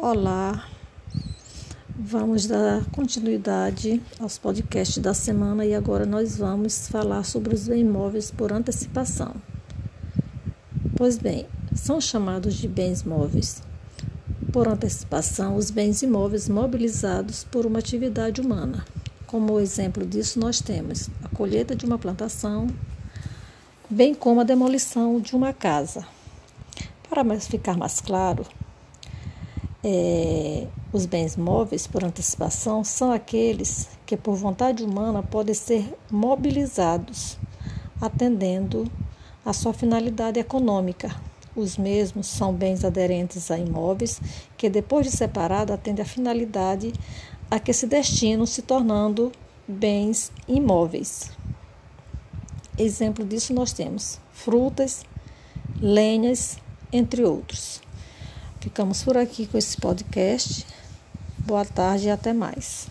Olá, vamos dar continuidade aos podcasts da semana e agora nós vamos falar sobre os bens móveis por antecipação. Pois bem, são chamados de bens móveis por antecipação os bens imóveis mobilizados por uma atividade humana. Como exemplo disso, nós temos a colheita de uma plantação, bem como a demolição de uma casa. Para ficar mais claro, é, os bens móveis por antecipação são aqueles que, por vontade humana, podem ser mobilizados, atendendo à sua finalidade econômica. Os mesmos são bens aderentes a imóveis que, depois de separado, atendem à finalidade a que se destinam, se tornando bens imóveis. Exemplo disso nós temos frutas, lenhas, entre outros. Ficamos por aqui com esse podcast. Boa tarde e até mais.